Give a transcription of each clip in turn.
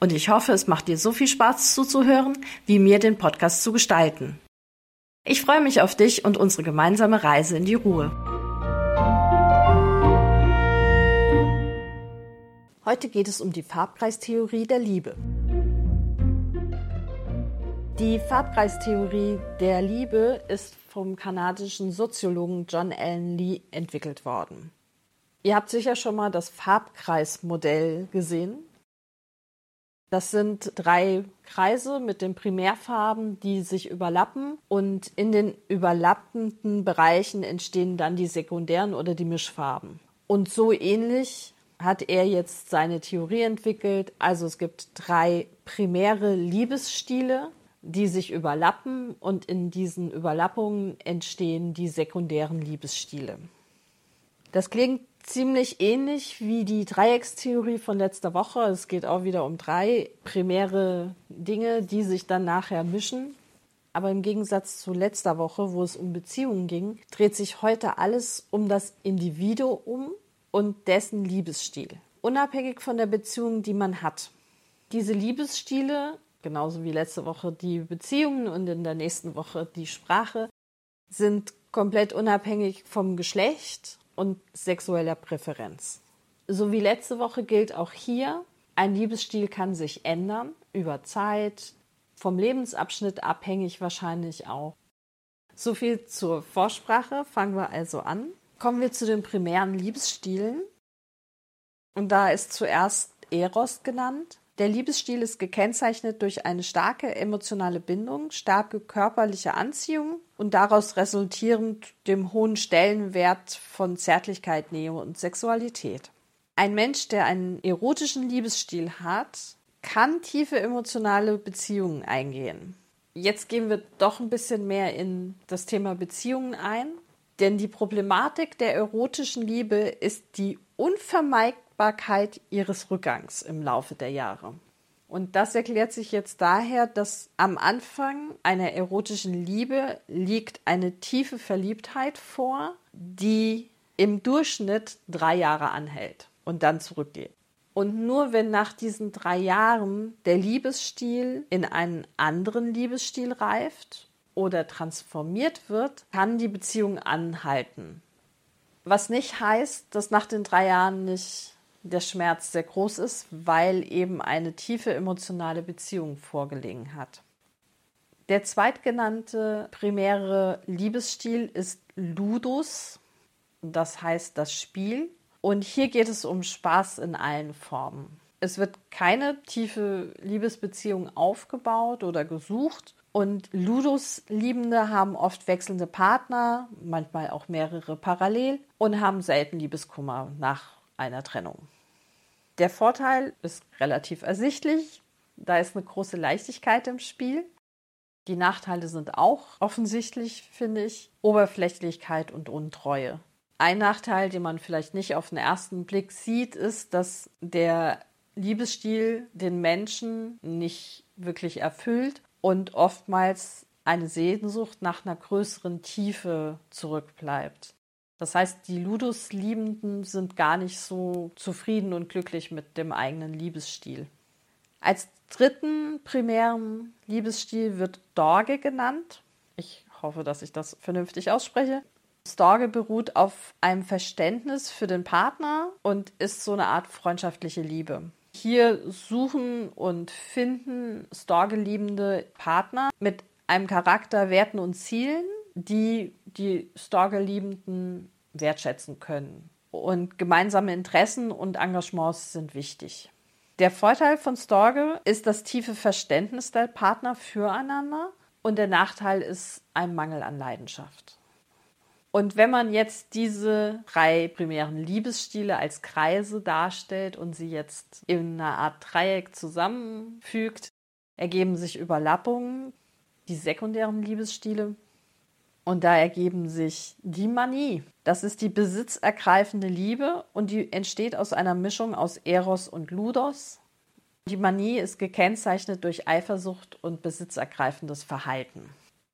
Und ich hoffe, es macht dir so viel Spaß zuzuhören, wie mir den Podcast zu gestalten. Ich freue mich auf dich und unsere gemeinsame Reise in die Ruhe. Heute geht es um die Farbkreistheorie der Liebe. Die Farbkreistheorie der Liebe ist vom kanadischen Soziologen John Allen Lee entwickelt worden. Ihr habt sicher schon mal das Farbkreismodell gesehen. Das sind drei Kreise mit den Primärfarben, die sich überlappen und in den überlappenden Bereichen entstehen dann die sekundären oder die Mischfarben. Und so ähnlich hat er jetzt seine Theorie entwickelt. Also es gibt drei primäre Liebesstile, die sich überlappen und in diesen Überlappungen entstehen die sekundären Liebesstile. Das klingt ziemlich ähnlich wie die Dreieckstheorie von letzter Woche. Es geht auch wieder um drei primäre Dinge, die sich dann nachher mischen. Aber im Gegensatz zu letzter Woche, wo es um Beziehungen ging, dreht sich heute alles um das Individuum und dessen Liebesstil. Unabhängig von der Beziehung, die man hat. Diese Liebesstile, genauso wie letzte Woche die Beziehungen und in der nächsten Woche die Sprache, sind komplett unabhängig vom Geschlecht und sexueller Präferenz. So wie letzte Woche gilt auch hier, ein Liebesstil kann sich ändern über Zeit, vom Lebensabschnitt abhängig wahrscheinlich auch. So viel zur Vorsprache. Fangen wir also an. Kommen wir zu den primären Liebesstilen. Und da ist zuerst Eros genannt. Der Liebesstil ist gekennzeichnet durch eine starke emotionale Bindung, starke körperliche Anziehung und daraus resultierend dem hohen Stellenwert von Zärtlichkeit, Nähe und Sexualität. Ein Mensch, der einen erotischen Liebesstil hat, kann tiefe emotionale Beziehungen eingehen. Jetzt gehen wir doch ein bisschen mehr in das Thema Beziehungen ein, denn die Problematik der erotischen Liebe ist die unvermeidbare Fruchtbarkeit ihres Rückgangs im Laufe der Jahre. Und das erklärt sich jetzt daher, dass am Anfang einer erotischen Liebe liegt eine tiefe Verliebtheit vor, die im Durchschnitt drei Jahre anhält und dann zurückgeht. Und nur wenn nach diesen drei Jahren der Liebesstil in einen anderen Liebesstil reift oder transformiert wird, kann die Beziehung anhalten. Was nicht heißt, dass nach den drei Jahren nicht der Schmerz sehr groß ist, weil eben eine tiefe emotionale Beziehung vorgelegen hat. Der zweitgenannte primäre Liebesstil ist Ludus, das heißt das Spiel. Und hier geht es um Spaß in allen Formen. Es wird keine tiefe Liebesbeziehung aufgebaut oder gesucht. Und Ludus-Liebende haben oft wechselnde Partner, manchmal auch mehrere parallel und haben selten Liebeskummer nach einer Trennung. Der Vorteil ist relativ ersichtlich. Da ist eine große Leichtigkeit im Spiel. Die Nachteile sind auch offensichtlich, finde ich. Oberflächlichkeit und Untreue. Ein Nachteil, den man vielleicht nicht auf den ersten Blick sieht, ist, dass der Liebesstil den Menschen nicht wirklich erfüllt und oftmals eine Sehnsucht nach einer größeren Tiefe zurückbleibt. Das heißt, die Ludus-Liebenden sind gar nicht so zufrieden und glücklich mit dem eigenen Liebesstil. Als dritten primären Liebesstil wird Dorge genannt. Ich hoffe, dass ich das vernünftig ausspreche. Storge beruht auf einem Verständnis für den Partner und ist so eine Art freundschaftliche Liebe. Hier suchen und finden Storge-liebende Partner mit einem Charakter, Werten und Zielen, die die Stalker-Liebenden wertschätzen können. Und gemeinsame Interessen und Engagements sind wichtig. Der Vorteil von Storge ist das tiefe Verständnis der Partner füreinander und der Nachteil ist ein Mangel an Leidenschaft. Und wenn man jetzt diese drei primären Liebesstile als Kreise darstellt und sie jetzt in einer Art Dreieck zusammenfügt, ergeben sich Überlappungen, die sekundären Liebesstile. Und da ergeben sich die Manie. Das ist die besitzergreifende Liebe und die entsteht aus einer Mischung aus Eros und Ludos. Die Manie ist gekennzeichnet durch Eifersucht und besitzergreifendes Verhalten.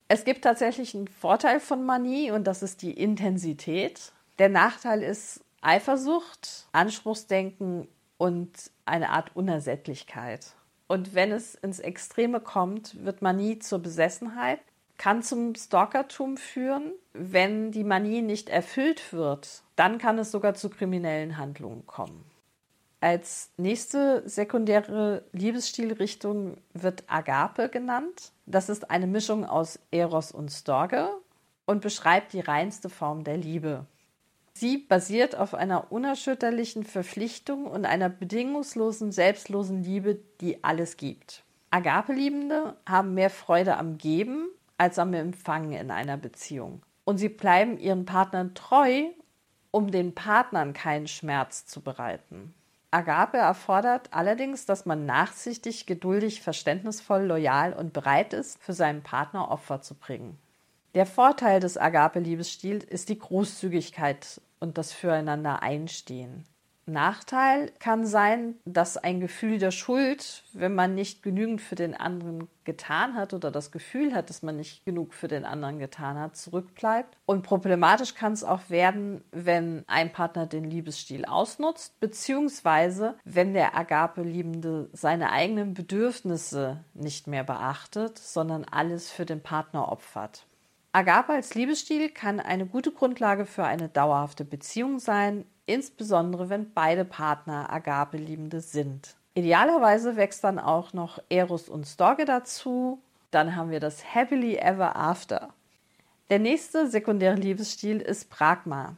Es gibt tatsächlich einen Vorteil von Manie und das ist die Intensität. Der Nachteil ist Eifersucht, Anspruchsdenken und eine Art Unersättlichkeit. Und wenn es ins Extreme kommt, wird Manie zur Besessenheit, kann zum Stalkertum führen. Wenn die Manie nicht erfüllt wird, dann kann es sogar zu kriminellen Handlungen kommen. Als nächste sekundäre Liebesstilrichtung wird Agape genannt. Das ist eine Mischung aus Eros und Storge und beschreibt die reinste Form der Liebe. Sie basiert auf einer unerschütterlichen Verpflichtung und einer bedingungslosen, selbstlosen Liebe, die alles gibt. Agape-Liebende haben mehr Freude am Geben als am Empfangen in einer Beziehung. Und sie bleiben ihren Partnern treu, um den Partnern keinen Schmerz zu bereiten. Agape erfordert allerdings, dass man nachsichtig, geduldig, verständnisvoll, loyal und bereit ist, für seinen Partner Opfer zu bringen. Der Vorteil des Agape-Liebesstils ist die Großzügigkeit und das Füreinander einstehen. Nachteil kann sein, dass ein Gefühl der Schuld, wenn man nicht genügend für den anderen getan hat oder das Gefühl hat, dass man nicht genug für den anderen getan hat, zurückbleibt. Und problematisch kann es auch werden, wenn ein Partner den Liebesstil ausnutzt, beziehungsweise wenn der Agape-Liebende seine eigenen Bedürfnisse nicht mehr beachtet, sondern alles für den Partner opfert. Agape als Liebesstil kann eine gute Grundlage für eine dauerhafte Beziehung sein, insbesondere wenn beide Partner Agape-Liebende sind. Idealerweise wächst dann auch noch Eros und Storge dazu. Dann haben wir das Happily Ever After. Der nächste sekundäre Liebesstil ist Pragma.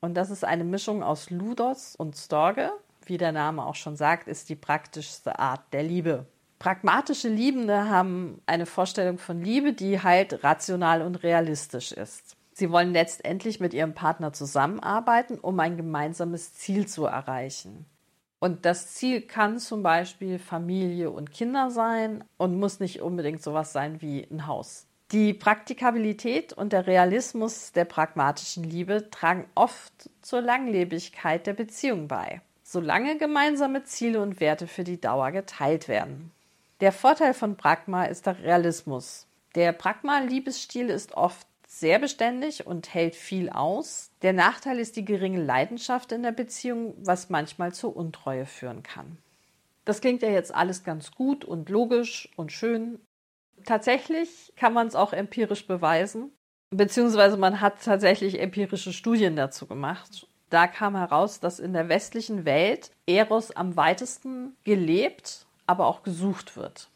Und das ist eine Mischung aus Ludos und Storge. Wie der Name auch schon sagt, ist die praktischste Art der Liebe. Pragmatische Liebende haben eine Vorstellung von Liebe, die halt rational und realistisch ist. Sie wollen letztendlich mit ihrem Partner zusammenarbeiten, um ein gemeinsames Ziel zu erreichen. Und das Ziel kann zum Beispiel Familie und Kinder sein und muss nicht unbedingt sowas sein wie ein Haus. Die Praktikabilität und der Realismus der pragmatischen Liebe tragen oft zur Langlebigkeit der Beziehung bei, solange gemeinsame Ziele und Werte für die Dauer geteilt werden. Der Vorteil von Pragma ist der Realismus. Der Pragma-Liebesstil ist oft sehr beständig und hält viel aus. Der Nachteil ist die geringe Leidenschaft in der Beziehung, was manchmal zur Untreue führen kann. Das klingt ja jetzt alles ganz gut und logisch und schön. Tatsächlich kann man es auch empirisch beweisen, beziehungsweise man hat tatsächlich empirische Studien dazu gemacht. Da kam heraus, dass in der westlichen Welt Eros am weitesten gelebt aber auch gesucht wird.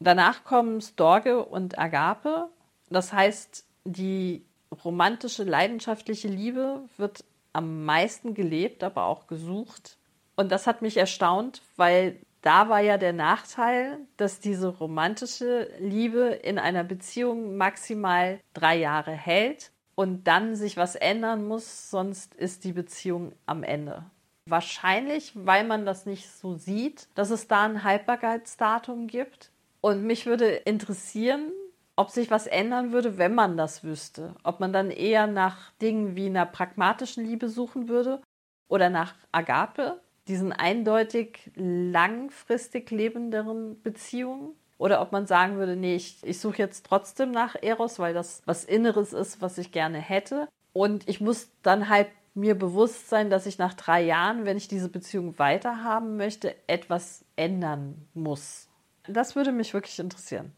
Danach kommen Storge und Agape. Das heißt, die romantische, leidenschaftliche Liebe wird am meisten gelebt, aber auch gesucht. Und das hat mich erstaunt, weil da war ja der Nachteil, dass diese romantische Liebe in einer Beziehung maximal drei Jahre hält und dann sich was ändern muss, sonst ist die Beziehung am Ende. Wahrscheinlich, weil man das nicht so sieht, dass es da ein Haltbarkeitsdatum gibt. Und mich würde interessieren, ob sich was ändern würde, wenn man das wüsste. Ob man dann eher nach Dingen wie einer pragmatischen Liebe suchen würde oder nach Agape, diesen eindeutig langfristig lebenderen Beziehungen. Oder ob man sagen würde, nee, ich, ich suche jetzt trotzdem nach Eros, weil das was Inneres ist, was ich gerne hätte. Und ich muss dann halt mir bewusst sein, dass ich nach drei Jahren, wenn ich diese Beziehung weiterhaben möchte, etwas ändern muss. Das würde mich wirklich interessieren.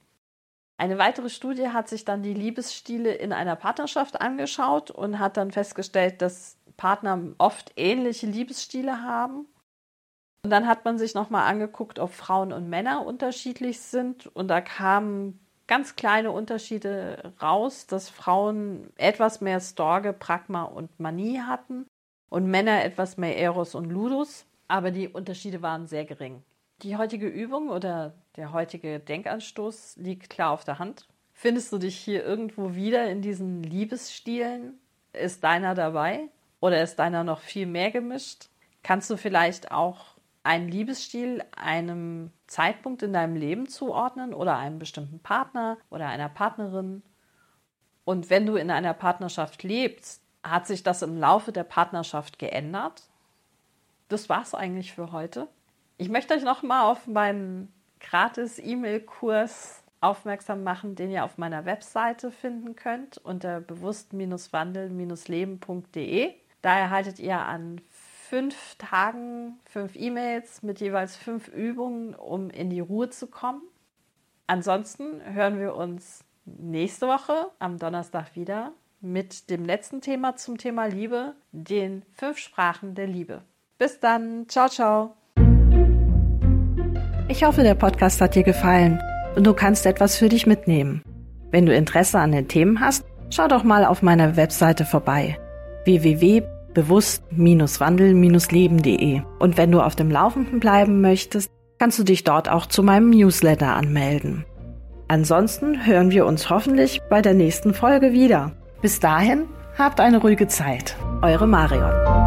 Eine weitere Studie hat sich dann die Liebesstile in einer Partnerschaft angeschaut und hat dann festgestellt, dass Partner oft ähnliche Liebesstile haben. Und dann hat man sich nochmal angeguckt, ob Frauen und Männer unterschiedlich sind. Und da kamen ganz kleine Unterschiede raus, dass Frauen etwas mehr Storge, Pragma und Manie hatten und Männer etwas mehr Eros und Ludus, aber die Unterschiede waren sehr gering. Die heutige Übung oder der heutige Denkanstoß liegt klar auf der Hand. Findest du dich hier irgendwo wieder in diesen Liebesstilen? Ist deiner dabei oder ist deiner noch viel mehr gemischt? Kannst du vielleicht auch einen Liebesstil einem Zeitpunkt in deinem Leben zuordnen oder einem bestimmten Partner oder einer Partnerin. Und wenn du in einer Partnerschaft lebst, hat sich das im Laufe der Partnerschaft geändert? Das war's eigentlich für heute. Ich möchte euch noch mal auf meinen gratis E-Mail-Kurs aufmerksam machen, den ihr auf meiner Webseite finden könnt unter bewusst-wandeln-leben.de. Da erhaltet ihr an fünf Tagen fünf E-Mails mit jeweils fünf Übungen, um in die Ruhe zu kommen. Ansonsten hören wir uns nächste Woche am Donnerstag wieder mit dem letzten Thema zum Thema Liebe, den fünf Sprachen der Liebe. Bis dann, ciao, ciao. Ich hoffe, der Podcast hat dir gefallen und du kannst etwas für dich mitnehmen. Wenn du Interesse an den Themen hast, schau doch mal auf meiner Webseite vorbei www bewusst-wandel-leben.de. Und wenn du auf dem Laufenden bleiben möchtest, kannst du dich dort auch zu meinem Newsletter anmelden. Ansonsten hören wir uns hoffentlich bei der nächsten Folge wieder. Bis dahin, habt eine ruhige Zeit. Eure Marion.